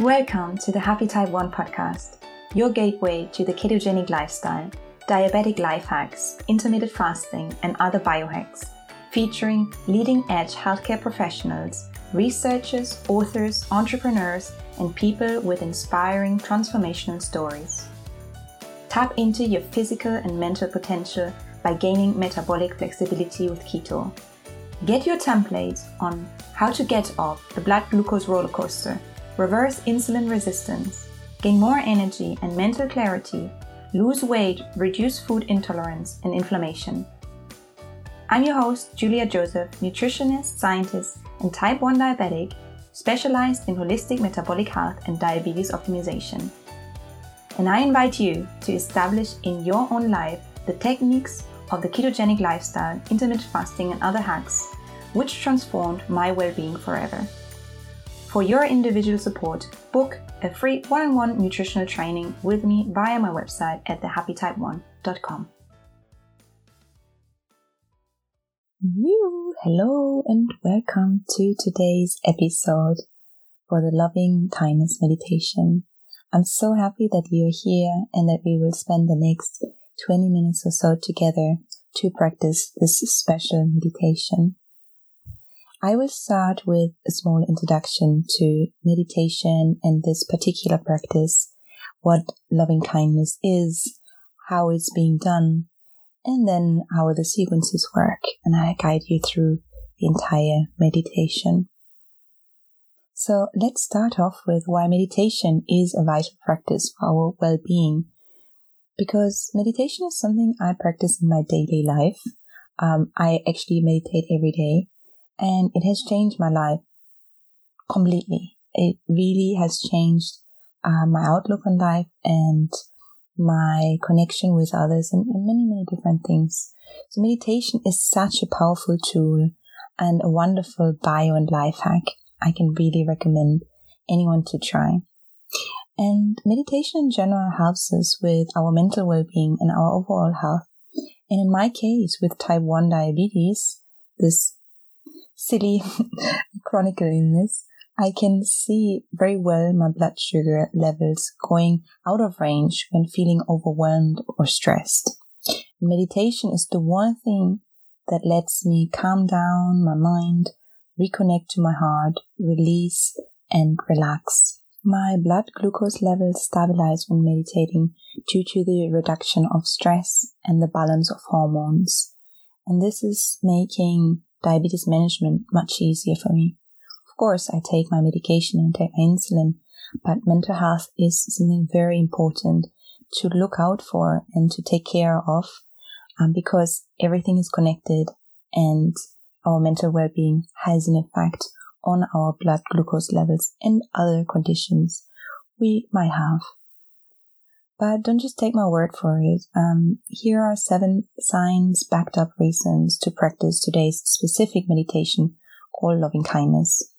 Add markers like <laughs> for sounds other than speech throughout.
Welcome to the Happy Type 1 podcast, your gateway to the ketogenic lifestyle, diabetic life hacks, intermittent fasting, and other biohacks, featuring leading edge healthcare professionals, researchers, authors, entrepreneurs, and people with inspiring transformational stories. Tap into your physical and mental potential by gaining metabolic flexibility with keto. Get your template on how to get off the blood glucose roller coaster, reverse insulin resistance, gain more energy and mental clarity, lose weight, reduce food intolerance and inflammation. I'm your host, Julia Joseph, nutritionist, scientist, and type 1 diabetic, specialized in holistic metabolic health and diabetes optimization. And I invite you to establish in your own life the techniques of the ketogenic lifestyle, intermittent fasting, and other hacks, which transformed my well being forever. For your individual support, book a free one on one nutritional training with me via my website at thehappytype1.com. You, hello, and welcome to today's episode for the loving kindness meditation. I'm so happy that you're here and that we will spend the next 20 minutes or so together to practice this special meditation. I will start with a small introduction to meditation and this particular practice, what loving kindness is, how it's being done, and then how the sequences work. And I guide you through the entire meditation. So let's start off with why meditation is a vital practice for our well-being because meditation is something I practice in my daily life. Um, I actually meditate every day and it has changed my life completely. It really has changed uh, my outlook on life and my connection with others and, and many, many different things. So meditation is such a powerful tool and a wonderful bio and life hack. I can really recommend anyone to try. And meditation in general helps us with our mental well-being and our overall health. And in my case, with type 1 diabetes, this silly <laughs> chronic illness, I can see very well my blood sugar levels going out of range when feeling overwhelmed or stressed. Meditation is the one thing that lets me calm down my mind, reconnect to my heart, release, and relax. My blood glucose levels stabilize when meditating due to the reduction of stress and the balance of hormones. And this is making diabetes management much easier for me. Of course, I take my medication and take my insulin, but mental health is something very important to look out for and to take care of um, because everything is connected and our mental well-being has an effect on our blood glucose levels and other conditions we might have. But don't just take my word for it. Um, here are seven science backed up reasons to practice today's specific meditation called loving kindness.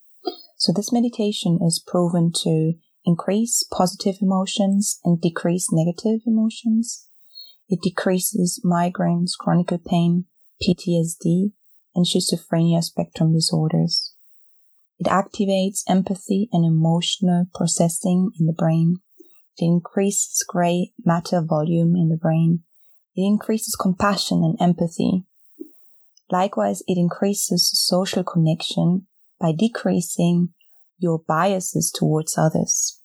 So this meditation is proven to increase positive emotions and decrease negative emotions. It decreases migraines, chronic pain, PTSD, and schizophrenia spectrum disorders. It activates empathy and emotional processing in the brain. It increases gray matter volume in the brain. It increases compassion and empathy. Likewise, it increases social connection by decreasing your biases towards others.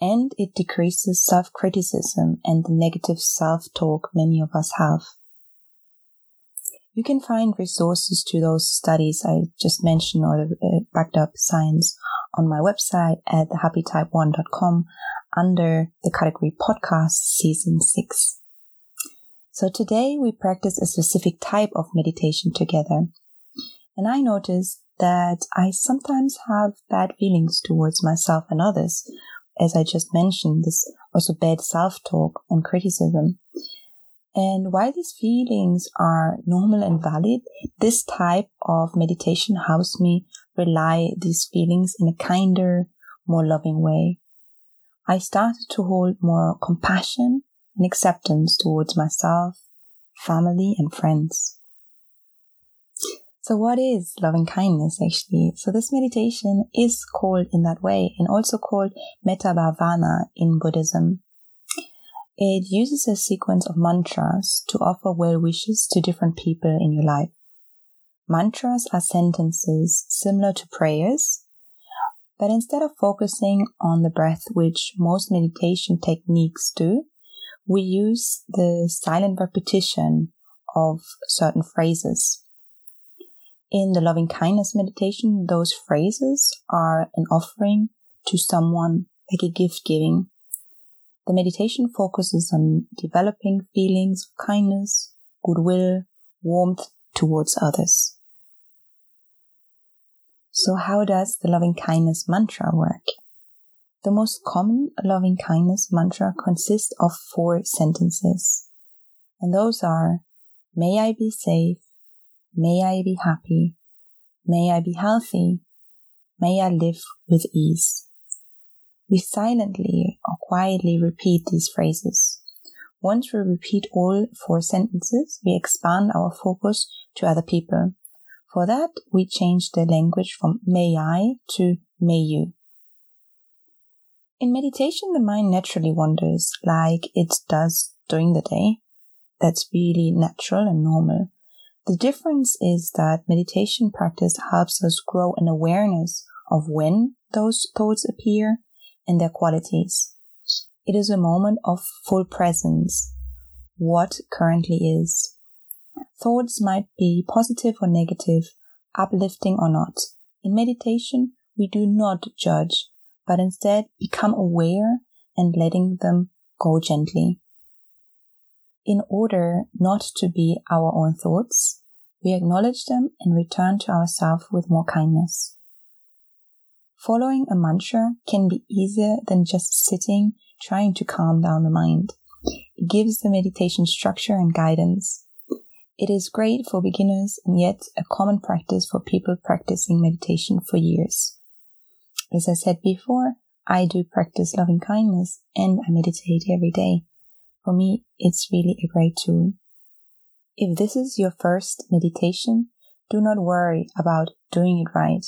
And it decreases self-criticism and the negative self-talk many of us have. You can find resources to those studies I just mentioned or the uh, backed up science on my website at thehappytype1.com under the category podcast season six. So today we practice a specific type of meditation together. And I noticed that I sometimes have bad feelings towards myself and others. As I just mentioned, this also bad self-talk and criticism. And while these feelings are normal and valid, this type of meditation helps me rely these feelings in a kinder, more loving way. I started to hold more compassion and acceptance towards myself, family, and friends. So what is loving kindness actually? So this meditation is called in that way and also called Metta Bhavana in Buddhism. It uses a sequence of mantras to offer well wishes to different people in your life. Mantras are sentences similar to prayers, but instead of focusing on the breath, which most meditation techniques do, we use the silent repetition of certain phrases. In the loving kindness meditation, those phrases are an offering to someone, like a gift giving. The meditation focuses on developing feelings of kindness, goodwill, warmth towards others. So how does the loving kindness mantra work? The most common loving kindness mantra consists of four sentences. And those are, may I be safe, May I be happy. May I be healthy. May I live with ease. We silently or quietly repeat these phrases. Once we repeat all four sentences, we expand our focus to other people. For that, we change the language from may I to may you. In meditation, the mind naturally wanders like it does during the day. That's really natural and normal. The difference is that meditation practice helps us grow an awareness of when those thoughts appear and their qualities. It is a moment of full presence, what currently is. Thoughts might be positive or negative, uplifting or not. In meditation, we do not judge, but instead become aware and letting them go gently. In order not to be our own thoughts, we acknowledge them and return to ourselves with more kindness. Following a mantra can be easier than just sitting trying to calm down the mind. It gives the meditation structure and guidance. It is great for beginners and yet a common practice for people practicing meditation for years. As I said before, I do practice loving kindness and I meditate every day. For me, it's really a great tool. If this is your first meditation, do not worry about doing it right,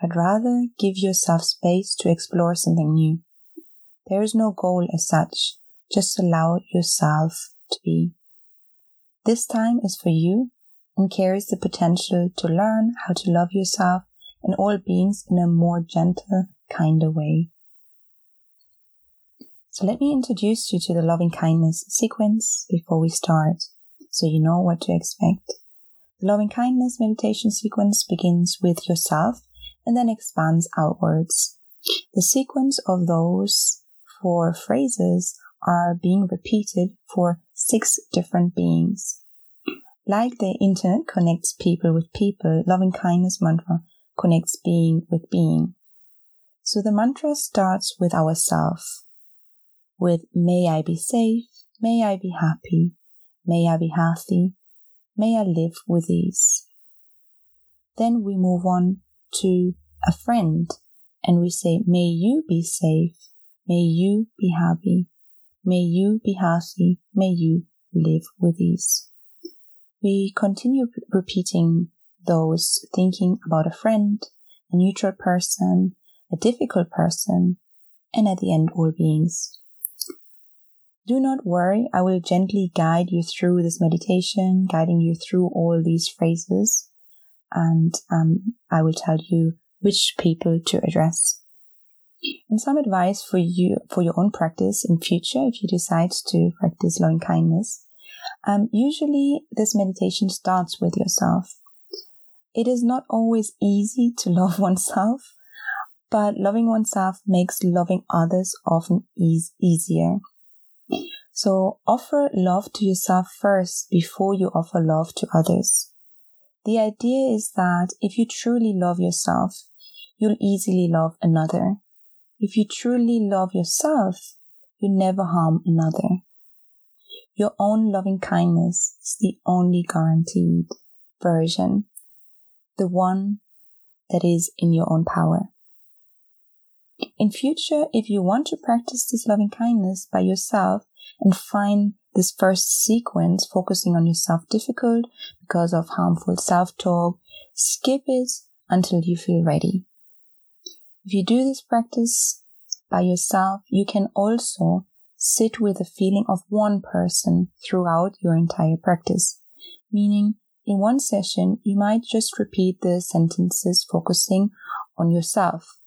but rather give yourself space to explore something new. There is no goal as such, just allow yourself to be. This time is for you and carries the potential to learn how to love yourself and all beings in a more gentle, kinder way. So let me introduce you to the loving kindness sequence before we start so you know what to expect. The loving kindness meditation sequence begins with yourself and then expands outwards. The sequence of those four phrases are being repeated for six different beings. Like the internet connects people with people, loving kindness mantra connects being with being. So the mantra starts with ourself, with may I be safe, may I be happy, May I be healthy. May I live with ease. Then we move on to a friend and we say, May you be safe. May you be happy. May you be healthy. May you live with ease. We continue repeating those thinking about a friend, a neutral person, a difficult person, and at the end, all beings. Do not worry, I will gently guide you through this meditation, guiding you through all these phrases, and um, I will tell you which people to address. And some advice for you for your own practice in future if you decide to practice loving kindness. Um, usually, this meditation starts with yourself. It is not always easy to <laughs> love oneself, but loving oneself makes loving others often ease, easier. So offer love to yourself first before you offer love to others. The idea is that if you truly love yourself, you'll easily love another. If you truly love yourself, you never harm another. Your own loving kindness is the only guaranteed version, the one that is in your own power. In future, if you want to practice this loving kindness by yourself and find this first sequence focusing on yourself difficult because of harmful self-talk, skip it until you feel ready. If you do this practice by yourself, you can also sit with the feeling of one person throughout your entire practice, meaning in one session, you might just repeat the sentences focusing on yourself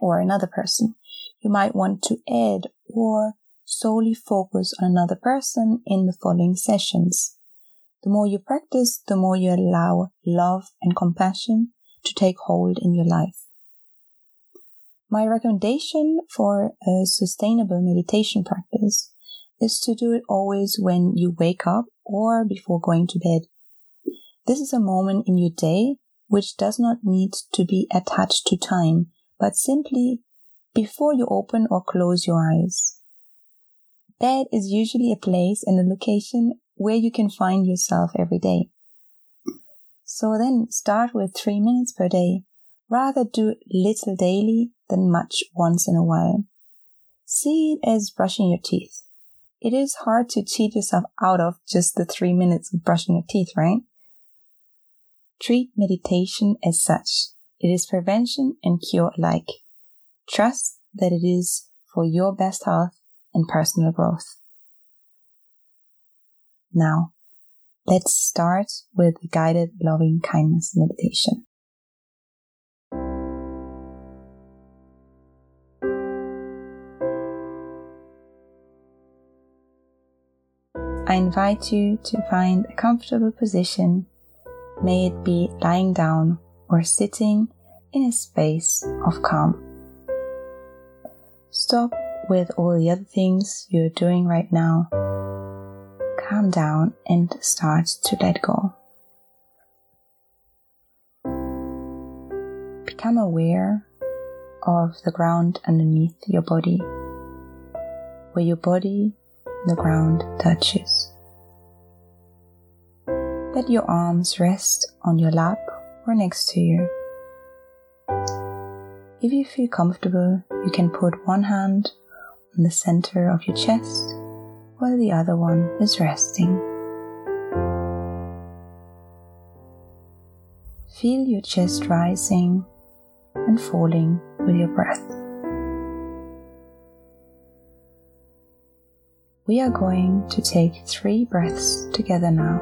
or another person. You might want to add or solely focus on another person in the following sessions. The more you practice, the more you allow love and compassion to take hold in your life. My recommendation for a sustainable meditation practice is to do it always when you wake up or before going to bed. This is a moment in your day which does not need to be attached to time, but simply before you open or close your eyes. Bed is usually a place and a location where you can find yourself every day. So then start with three minutes per day. Rather do little daily than much once in a while. See it as brushing your teeth. It is hard to cheat yourself out of just the three minutes of brushing your teeth, right? Treat meditation as such. It is prevention and cure alike. Trust that it is for your best health and personal growth. Now, let's start with the guided loving kindness meditation. Invite you to find a comfortable position, may it be lying down or sitting in a space of calm. Stop with all the other things you're doing right now. Calm down and start to let go. Become aware of the ground underneath your body, where your body the ground touches. Let your arms rest on your lap or next to you. If you feel comfortable, you can put one hand on the center of your chest while the other one is resting. Feel your chest rising and falling with your breath. We are going to take three breaths together now.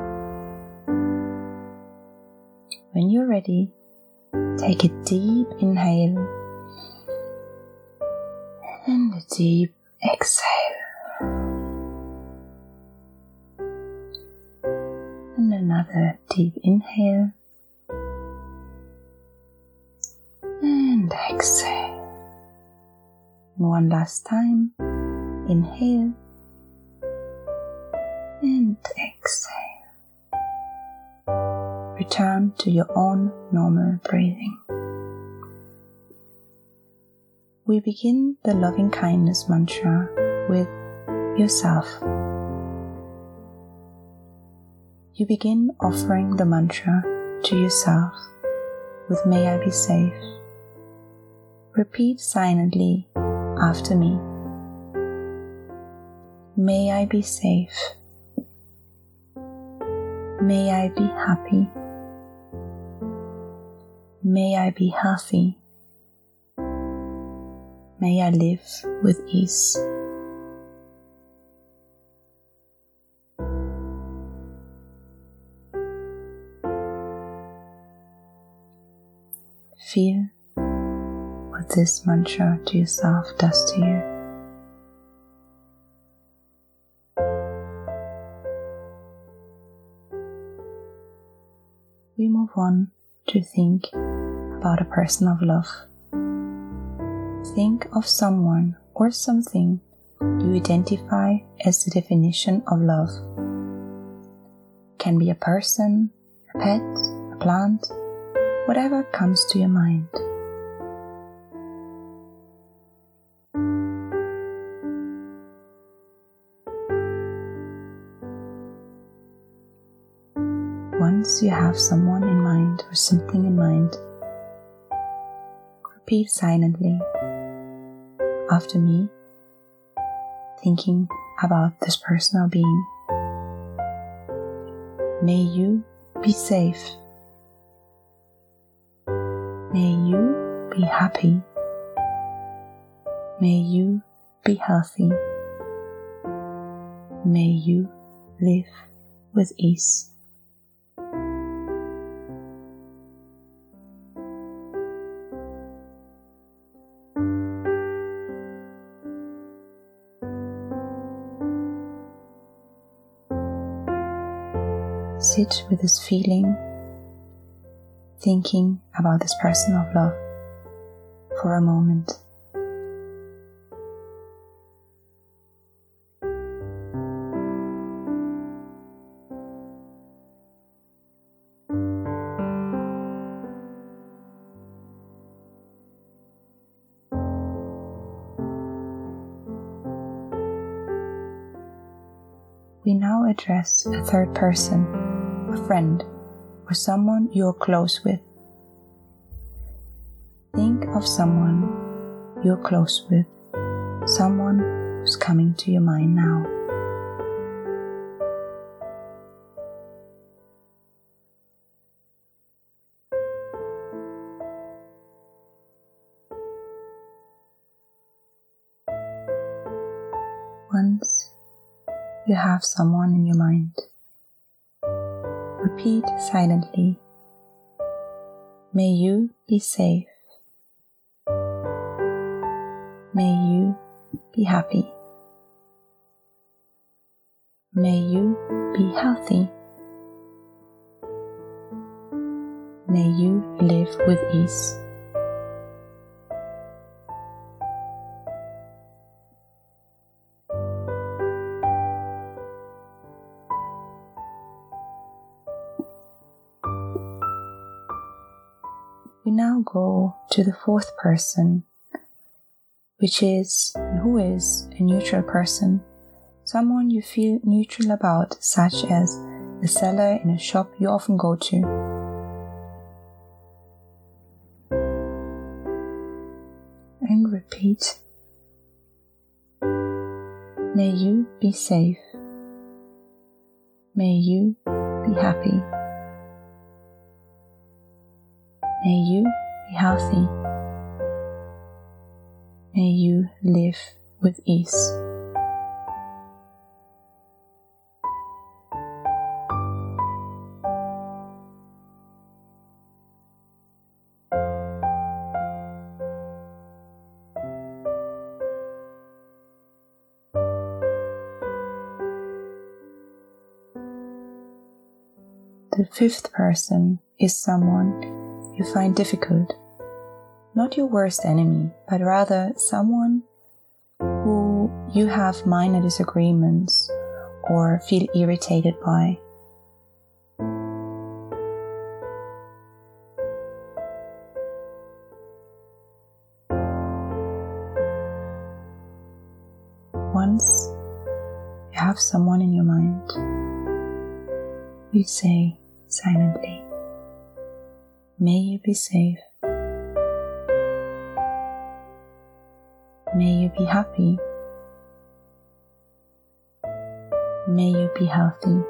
When you're ready, take a deep inhale and a deep exhale. And another deep inhale and exhale. And one last time, inhale and exhale. Return to your own normal breathing. We begin the loving kindness mantra with yourself. You begin offering the mantra to yourself with May I be safe. Repeat silently after me. May I be safe. May I be happy. May I be healthy. May I live with ease. Feel what this mantra to yourself does to you. Think about a person of love. Think of someone or something you identify as the definition of love. Can be a person, a pet, a plant, whatever comes to your mind. once you have someone mind or something in mind, repeat silently after me, thinking about this person or being. May you be safe. May you be happy. May you be healthy. May you live with ease. Sit with this feeling, thinking about this person of love for a moment. we now address a third person, friend, or someone you're close with. Think of someone you're close with, someone who's coming to your mind now. Once you have someone in your mind. Repeat silently. May you be safe. May you be happy. May you be healthy. May you live with ease. To the fourth person, which is who is a neutral person, someone you feel neutral about, such as the seller in a shop you often go to. And repeat. May you be safe. May you be happy. May you healthy. May you live with ease. The fifth person is someone you find difficult. Not your worst enemy, but rather someone who you have minor disagreements or feel irritated by. Once you have someone in your mind, you say silently, May you be safe. May you be happy. May you be healthy.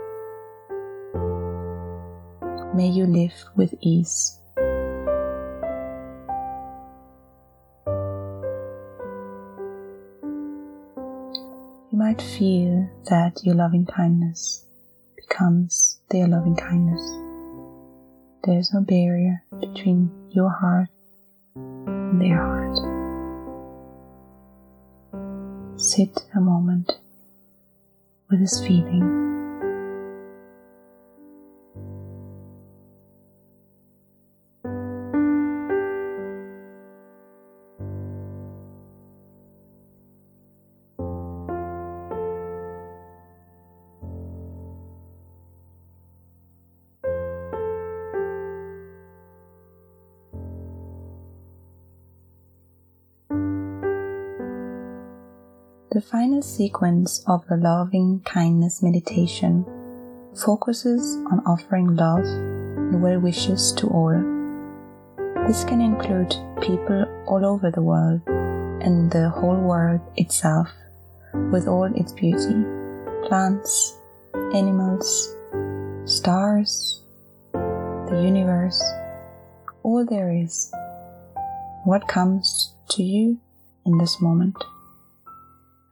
May you live with ease. You might feel that your loving kindness becomes their loving kindness. There is no barrier between your heart and their heart. Sit a moment with this feeling. The final sequence of the loving kindness meditation focuses on offering love and well wishes to all. This can include people all over the world and the whole world itself, with all its beauty plants, animals, stars, the universe, all there is, what comes to you in this moment.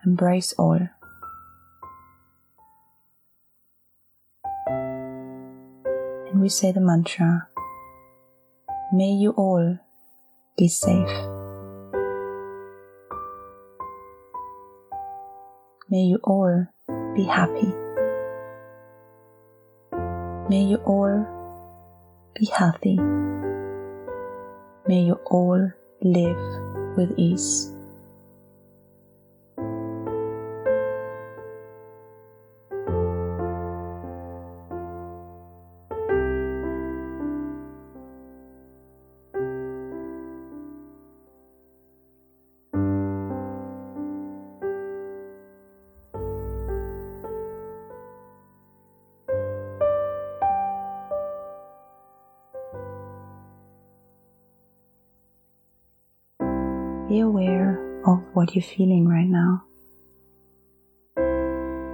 Embrace all. And we say the mantra May you all be safe. May you all be happy. May you all be healthy. May you all live with ease. What you're feeling right now,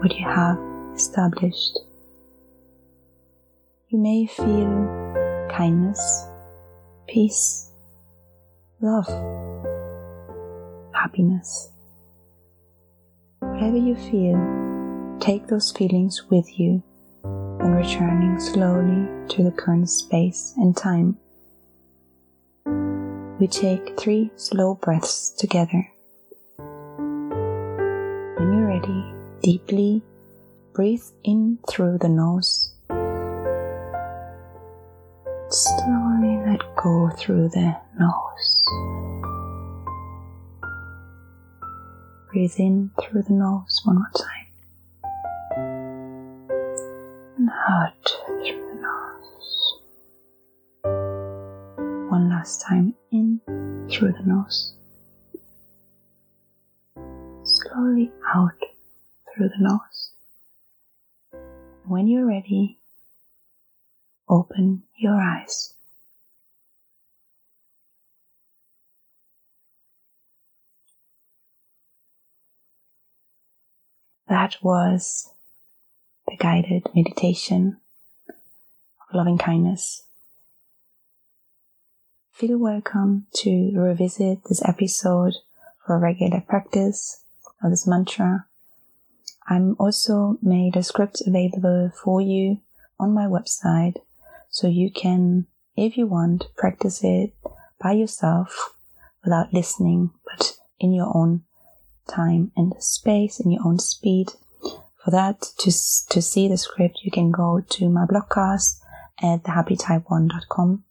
what you have established. You may feel kindness, peace, love, happiness. Whatever you feel, take those feelings with you and returning slowly to the current space and time we take three slow breaths together. Deeply breathe in through the nose. Slowly let go through the nose. Breathe in through the nose one more time. And out through the nose. One last time in through the nose. Slowly out through the nose. When you're ready, open your eyes. That was the guided meditation of loving kindness feel welcome to revisit this episode for a regular practice of this mantra. I'm also made a script available for you on my website so you can, if you want, practice it by yourself without listening, but in your own time and space, in your own speed. For that, to, to see the script, you can go to my blogcast at thehappytype1.com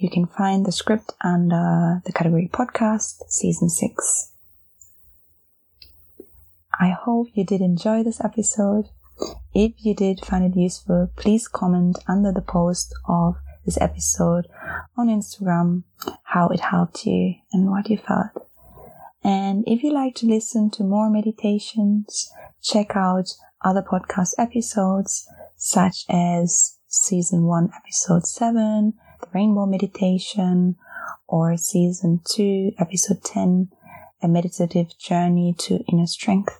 you can find the script under the category podcast, season six. I hope you did enjoy this episode. If you did find it useful, please comment under the post of this episode on Instagram how it helped you and what you felt. And if you like to listen to more meditations, check out other podcast episodes such as season one, episode seven, the Rainbow Meditation, or Season 2, Episode 10, A Meditative Journey to Inner Strength,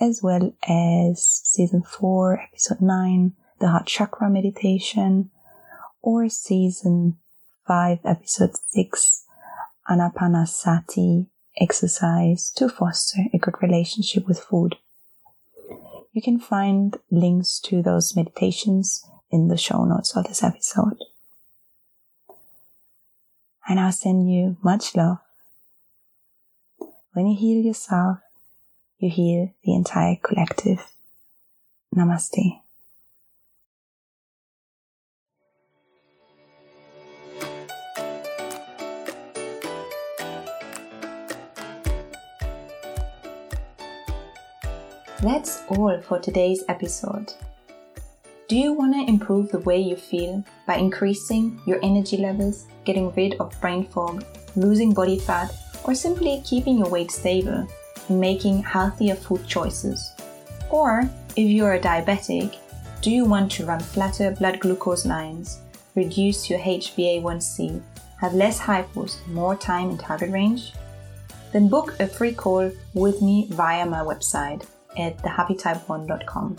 as well as Season 4, Episode 9, The Heart Chakra Meditation, or Season 5, Episode 6, Anapanasati exercise to foster a good relationship with food. You can find links to those meditations in the show notes of this episode. And I now send you much love. When you heal yourself, you heal the entire collective. Namaste. That's all for today's episode. Do you want to improve the way you feel by increasing your energy levels, getting rid of brain fog, losing body fat, or simply keeping your weight stable making healthier food choices? Or, if you're a diabetic, do you want to run flatter blood glucose lines, reduce your HbA1c, have less hypos, more time in target range? Then book a free call with me via my website at thehappytype1.com.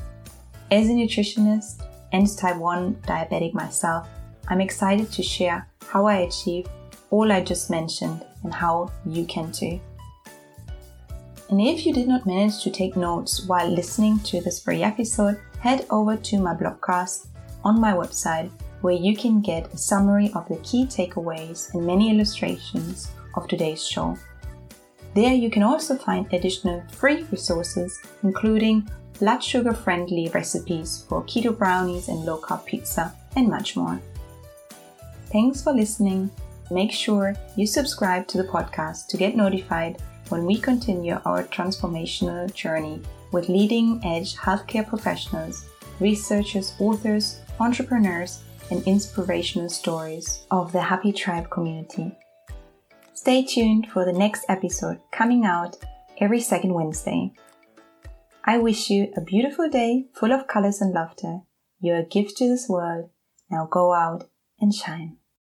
As a nutritionist and type 1 diabetic myself, I'm excited to share how I achieve all I just mentioned and how you can too. And if you did not manage to take notes while listening to this free episode, head over to my blogcast on my website where you can get a summary of the key takeaways and many illustrations of today's show. There you can also find additional free resources, including blood sugar friendly recipes for keto brownies and low carb pizza, and much more. Thanks for listening. Make sure you subscribe to the podcast to get notified when we continue our transformational journey with leading edge healthcare professionals, researchers, authors, entrepreneurs, and inspirational stories of the Happy Tribe community. Stay tuned for the next episode coming out every second Wednesday. I wish you a beautiful day full of colors and laughter. You're a gift to this world. Now go out and shine.